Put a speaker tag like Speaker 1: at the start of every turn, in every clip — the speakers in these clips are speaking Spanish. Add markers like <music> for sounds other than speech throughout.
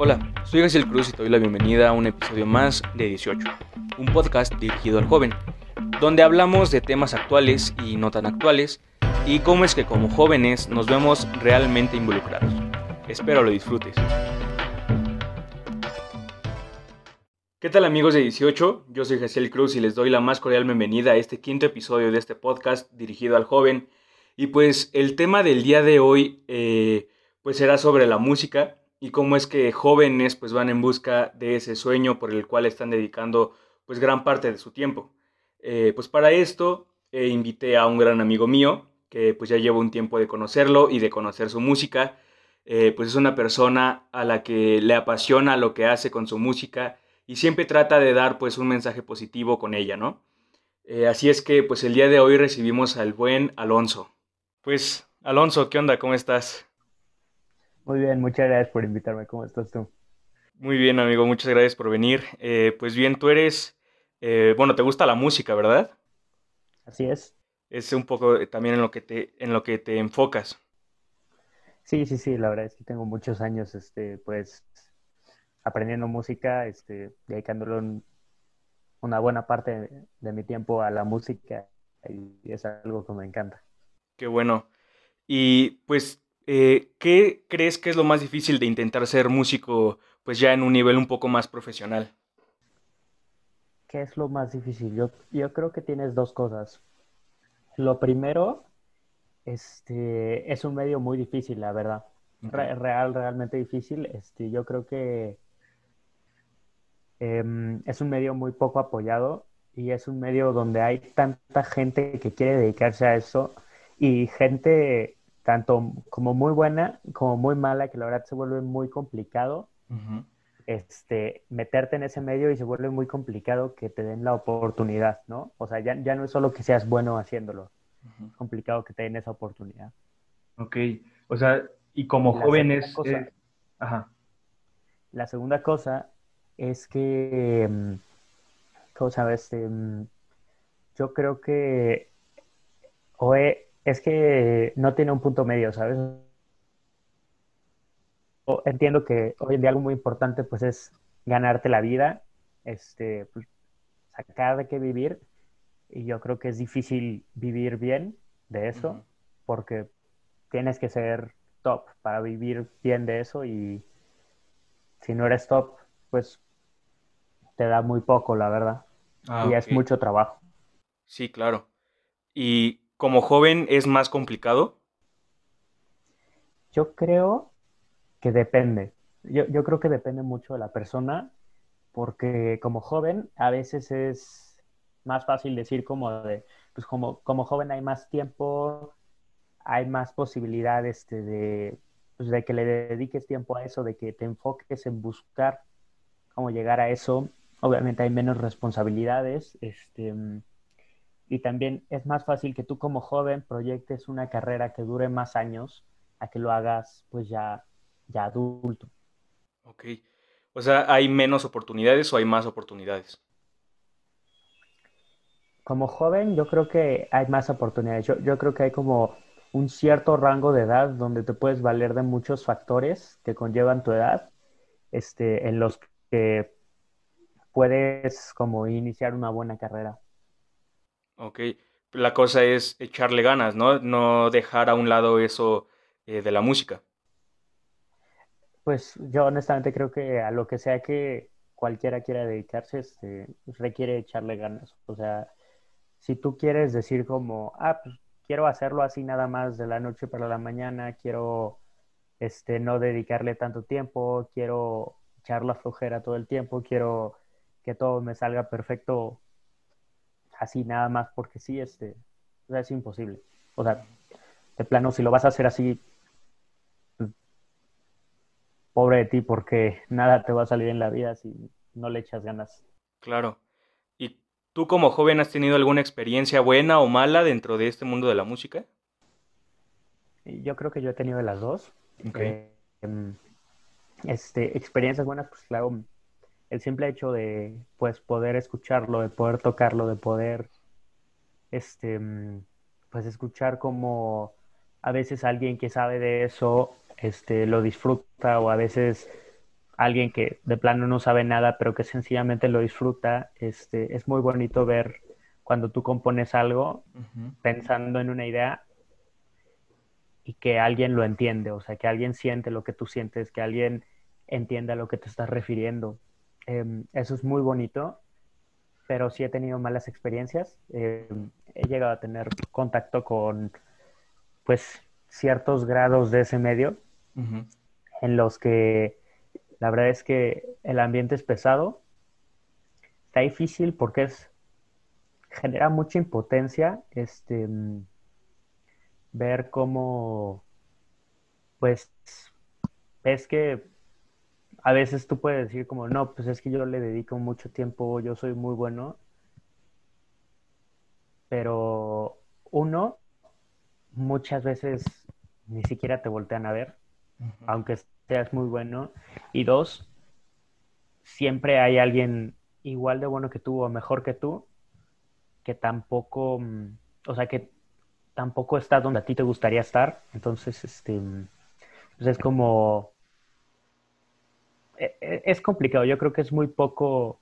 Speaker 1: Hola, soy Gaciel Cruz y te doy la bienvenida a un episodio más de 18, un podcast dirigido al joven, donde hablamos de temas actuales y no tan actuales y cómo es que como jóvenes nos vemos realmente involucrados. Espero lo disfrutes. ¿Qué tal amigos de 18? Yo soy Gaciel Cruz y les doy la más cordial bienvenida a este quinto episodio de este podcast dirigido al joven. Y pues el tema del día de hoy eh, pues será sobre la música y cómo es que jóvenes pues van en busca de ese sueño por el cual están dedicando pues gran parte de su tiempo. Eh, pues para esto eh, invité a un gran amigo mío que pues ya llevo un tiempo de conocerlo y de conocer su música. pues es una persona a la que le apasiona lo que hace con su música y siempre trata de dar pues un mensaje positivo con ella, ¿no? así es que pues el día de hoy recibimos al buen Alonso. Pues, Alonso, ¿qué onda? ¿Cómo estás?
Speaker 2: Muy bien, muchas gracias por invitarme. ¿Cómo estás tú?
Speaker 1: Muy bien, amigo, muchas gracias por venir. Eh, pues bien, tú eres, eh, bueno, te gusta la música, ¿verdad?
Speaker 2: Así es.
Speaker 1: Es un poco también en lo que te, en lo que te enfocas.
Speaker 2: Sí, sí, sí, la verdad es que tengo muchos años, este, pues, aprendiendo música, este, dedicándole una buena parte de mi tiempo a la música y es algo que me encanta.
Speaker 1: Qué bueno. Y pues, eh, ¿qué crees que es lo más difícil de intentar ser músico, pues ya en un nivel un poco más profesional?
Speaker 2: ¿Qué es lo más difícil? Yo, yo creo que tienes dos cosas. Lo primero, este, es un medio muy difícil, la verdad. real, realmente difícil. Este, yo creo que em, es un medio muy poco apoyado y es un medio donde hay tanta gente que quiere dedicarse a eso y gente tanto como muy buena como muy mala, que la verdad se vuelve muy complicado este, meterte en ese medio y se vuelve muy complicado que te den la oportunidad, ¿no? O sea, ya, ya no es solo que seas bueno haciéndolo, es complicado que te den esa oportunidad.
Speaker 1: Ok, o sea, y como jóvenes... Eh, ajá.
Speaker 2: La segunda cosa es que, mm, ¿cómo sabes? Este, mm, yo creo que o es que no tiene un punto medio, ¿sabes? Entiendo que hoy en día algo muy importante pues es ganarte la vida, este, pues, sacar de qué vivir y yo creo que es difícil vivir bien de eso porque tienes que ser top para vivir bien de eso y si no eres top pues te da muy poco la verdad ah, y es mucho trabajo.
Speaker 1: Sí, claro. Y como joven es más complicado?
Speaker 2: Yo creo que depende. Yo, creo que depende mucho de la persona, porque como joven a veces es más fácil decir como de, pues como, como joven hay más tiempo, hay más posibilidades este, de, pues de que le dediques tiempo a eso, de que te enfoques en buscar cómo llegar a eso. Obviamente hay menos responsabilidades, este, y también es más fácil que tú como joven proyectes una carrera que dure más años a que lo hagas pues ya, ya adulto.
Speaker 1: Ok. O sea, ¿hay menos oportunidades o hay más oportunidades?
Speaker 2: Como joven yo creo que hay más oportunidades. Yo, yo creo que hay como un cierto rango de edad donde te puedes valer de muchos factores que conllevan tu edad, este, en los que puedes como iniciar una buena carrera.
Speaker 1: Ok, la cosa es echarle ganas, ¿no? No dejar a un lado eso eh, de la música.
Speaker 2: Pues yo honestamente creo que a lo que sea que cualquiera quiera dedicarse, este, requiere echarle ganas. O sea, si tú quieres decir como, ah, pues quiero hacerlo así nada más de la noche para la mañana, quiero este, no dedicarle tanto tiempo, quiero echar la flojera todo el tiempo, quiero que todo me salga perfecto así nada más porque sí, este, es imposible. O sea, de plano, si lo vas a hacer así, pues, pobre de ti, porque <laughs> nada te va a salir en la vida si no le echas ganas.
Speaker 1: Claro. ¿Y tú como joven has tenido alguna experiencia buena o mala dentro de este mundo de la música?
Speaker 2: Yo creo que yo he tenido las dos. Eh, em, este, experiencias buenas, pues claro, el simple hecho de pues poder escucharlo, de poder tocarlo, de poder este pues escuchar como a veces alguien que sabe de eso este lo disfruta o a veces alguien que de plano no sabe nada, pero que sencillamente lo disfruta, este, es muy bonito ver cuando tú compones algo pensando en una idea y que alguien lo entiende, o sea, que alguien siente lo que tú sientes, que alguien entienda a lo que te estás refiriendo. Em, eso es muy bonito, pero sí he tenido malas experiencias. Em, he llegado a tener contacto con, pues, ciertos grados de ese medio en los que la verdad es que el ambiente es pesado, está difícil porque es genera mucha impotencia este mm, ver cómo pues es que a veces tú puedes decir como no, pues es que yo le dedico mucho tiempo, yo soy muy bueno, pero uno muchas veces ni siquiera te voltean a ver, aunque seas muy bueno. Y dos, siempre hay alguien igual de bueno que tú o mejor que tú, que tampoco, mm, o sea, que tampoco está donde a ti te gustaría estar. Entonces, este, pues es como, es complicado. Yo creo que es muy poco,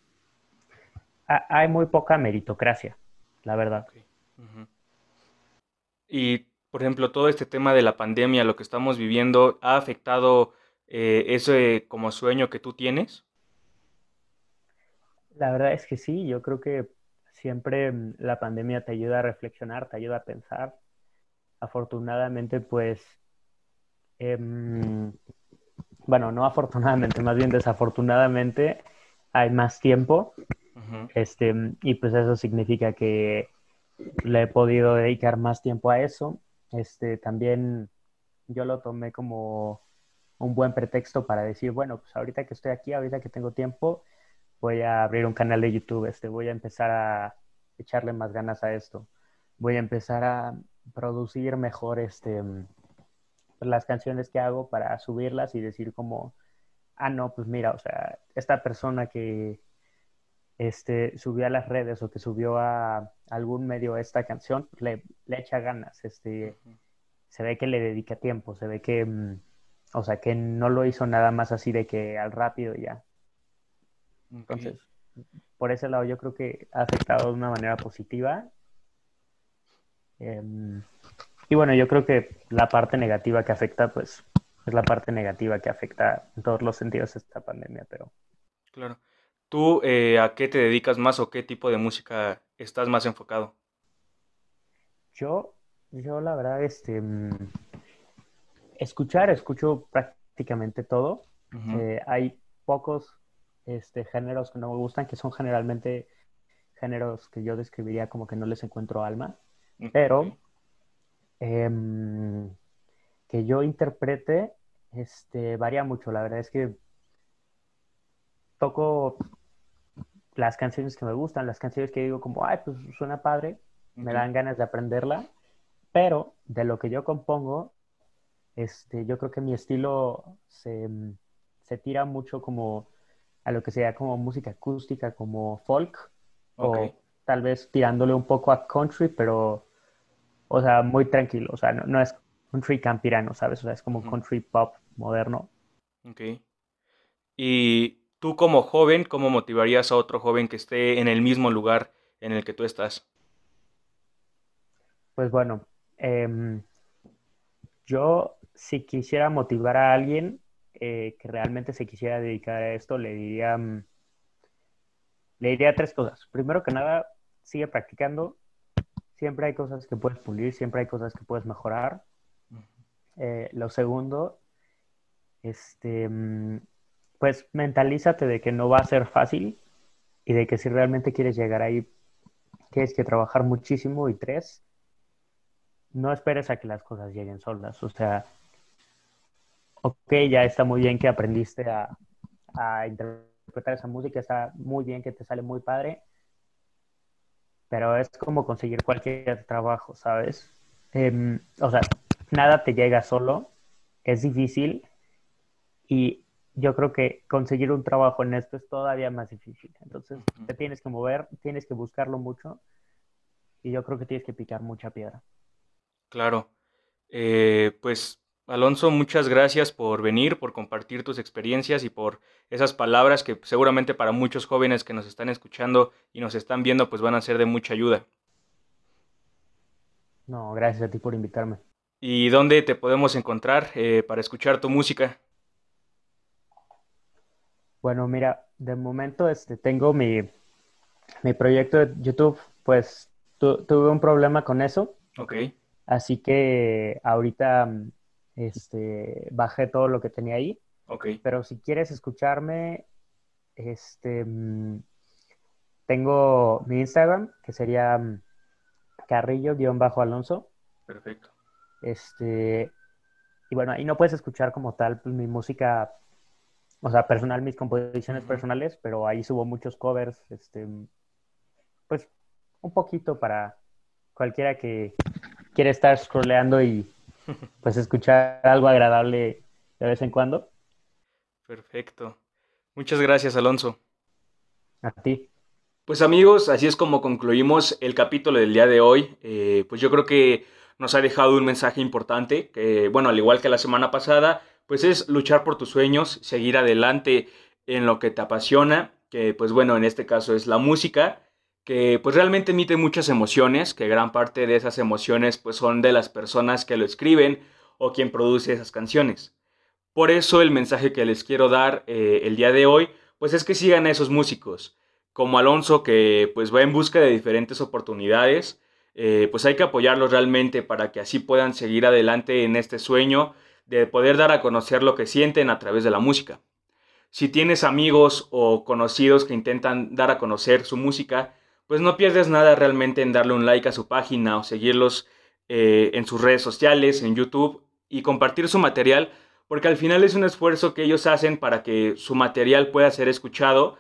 Speaker 2: hay muy poca meritocracia, la verdad.
Speaker 1: Y, por ejemplo, todo este tema de la pandemia, lo que estamos viviendo, ¿ha afectado eh, ese como sueño que tú tienes?
Speaker 2: La verdad es que sí, yo creo que siempre mm, la pandemia te ayuda a reflexionar, te ayuda a pensar. Afortunadamente, pues, em, bueno, no afortunadamente, más bien desafortunadamente, hay más tiempo. este, y pues eso significa que le he podido dedicar más tiempo a eso. Este, también yo lo tomé como un buen pretexto para decir, bueno, pues ahorita que estoy aquí, ahorita que tengo tiempo, voy a abrir un canal de YouTube, este, voy a empezar a echarle más ganas a esto, voy a empezar a producir mejor este, las canciones que hago para subirlas y decir como, ah, no, pues mira, o sea, esta persona que este, subió a las redes o que subió a algún medio esta canción, le, le echa ganas, este, se ve que le dedica tiempo, se ve que... Mm, o sea, que no lo hizo nada más así de que al rápido ya. Entonces, por ese lado yo creo que ha afectado de una manera positiva. Em, y bueno, yo creo que la parte negativa que afecta, pues, es la parte negativa que afecta en todos los sentidos esta pandemia, pero...
Speaker 1: Claro. ¿Tú eh, a qué te dedicas más o qué tipo de música estás más enfocado?
Speaker 2: Yo, yo la verdad, este, mm, escuchar, escucho prácticamente todo. Eh, hay pocos este, géneros que no me gustan, que son generalmente géneros que yo describiría como que no les encuentro alma, pero em, que yo interprete este, varía mucho. La verdad es que toco las canciones que me gustan, las canciones que digo como, ay, pues suena padre, me dan ganas de aprenderla, pero de lo que yo compongo, este, yo creo que mi estilo se, tira mucho como a lo que sería como música acústica, como folk, o tal vez tirándole un poco a country, pero, o sea, muy tranquilo, o sea, no, es country campirano, ¿sabes? O sea, es como country pop moderno.
Speaker 1: Ok. Y tú como joven, ¿cómo motivarías a otro joven que esté en el mismo lugar en el que tú estás?
Speaker 2: Pues bueno, em, yo si quisiera motivar a alguien eh, que realmente se quisiera dedicar a esto, le diría, mm, le diría tres cosas. Primero que nada, sigue practicando. Siempre hay cosas que puedes pulir, siempre hay cosas que puedes mejorar. Eh, lo segundo, este, mm, pues mentalízate de que no va a ser fácil y de que si realmente quieres llegar ahí, tienes que trabajar muchísimo. Y tres, no esperes a que las cosas lleguen solas. O sea, ok, ya está muy bien que aprendiste a, interpretar esa música, está muy bien que te sale muy padre, pero es como conseguir cualquier trabajo, ¿sabes? Em, o sea, nada te llega solo, es difícil y yo creo que conseguir un trabajo en esto es todavía más difícil. Entonces, te tienes que mover, tienes que buscarlo mucho y yo creo que tienes que picar mucha piedra.
Speaker 1: Claro. Eh, pues Alonso, muchas gracias por venir, por compartir tus experiencias y por esas palabras que seguramente para muchos jóvenes que nos están escuchando y nos están viendo pues van a ser de mucha ayuda.
Speaker 2: No, gracias a ti por invitarme.
Speaker 1: ¿Y dónde te podemos encontrar eh, para escuchar tu música?
Speaker 2: Bueno, mira, de momento este, tengo mi, mi proyecto de YouTube, pues tuve un problema con eso.
Speaker 1: Ok.
Speaker 2: Así que ahorita este, bajé todo lo que tenía ahí.
Speaker 1: Ok.
Speaker 2: Pero si quieres escucharme, este, mm, tengo mi Instagram, que sería mm, carrillo-alonso.
Speaker 1: Perfecto.
Speaker 2: Este, y bueno, ahí no puedes escuchar como tal pues, mi música, o sea, personal, mis composiciones personales, pero ahí subo muchos covers, este, pues un poquito para cualquiera que quiera estar scrolleando y pues escuchar algo agradable de vez en cuando.
Speaker 1: Perfecto. Muchas gracias, Alonso.
Speaker 2: A ti.
Speaker 1: Pues amigos, así es como concluimos el capítulo del día de hoy. Eh, pues yo creo que nos ha dejado un mensaje importante, que bueno, al igual que la semana pasada, pues es luchar por tus sueños, seguir adelante en lo que te apasiona, que pues bueno, en este caso es la música, que pues realmente emite muchas emociones, que gran parte de esas emociones pues son de las personas que lo escriben o quien produce esas canciones. Por eso el mensaje que les quiero dar eh, el día de hoy, pues es que sigan a esos músicos como Alonso que pues va en busca de diferentes oportunidades, eh, pues hay que apoyarlos realmente para que así puedan seguir adelante en este sueño de poder dar a conocer lo que sienten a través de la música. Si tienes amigos o conocidos que intentan dar a conocer su música, pues no pierdes nada realmente en darle un like a su página o seguirlos eh, en sus redes sociales, en YouTube y compartir su material, porque al final es un esfuerzo que ellos hacen para que su material pueda ser escuchado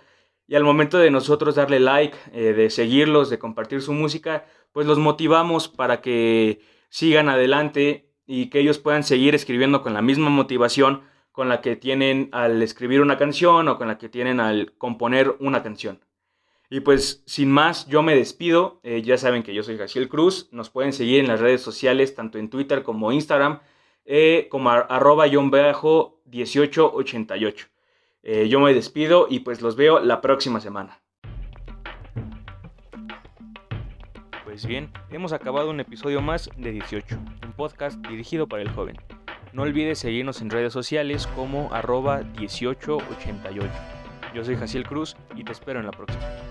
Speaker 1: y al momento de nosotros darle like, eh, de seguirlos, de compartir su música, pues los motivamos para que sigan adelante y que ellos puedan seguir escribiendo con la misma motivación con la que tienen al escribir una canción o con la que tienen al componer una canción. Y pues sin más, yo me despido. Eh, ya saben que yo soy Jaciel Cruz. Nos pueden seguir en las redes sociales, tanto en Twitter como Instagram, eh, como arroba 1888. Eh, yo me despido y pues los veo la próxima semana. Pues bien, hemos acabado un episodio más de 18, un podcast dirigido para el joven. No olvides seguirnos en redes sociales como arroba 1888. Yo soy Jaciel Cruz y te espero en la próxima.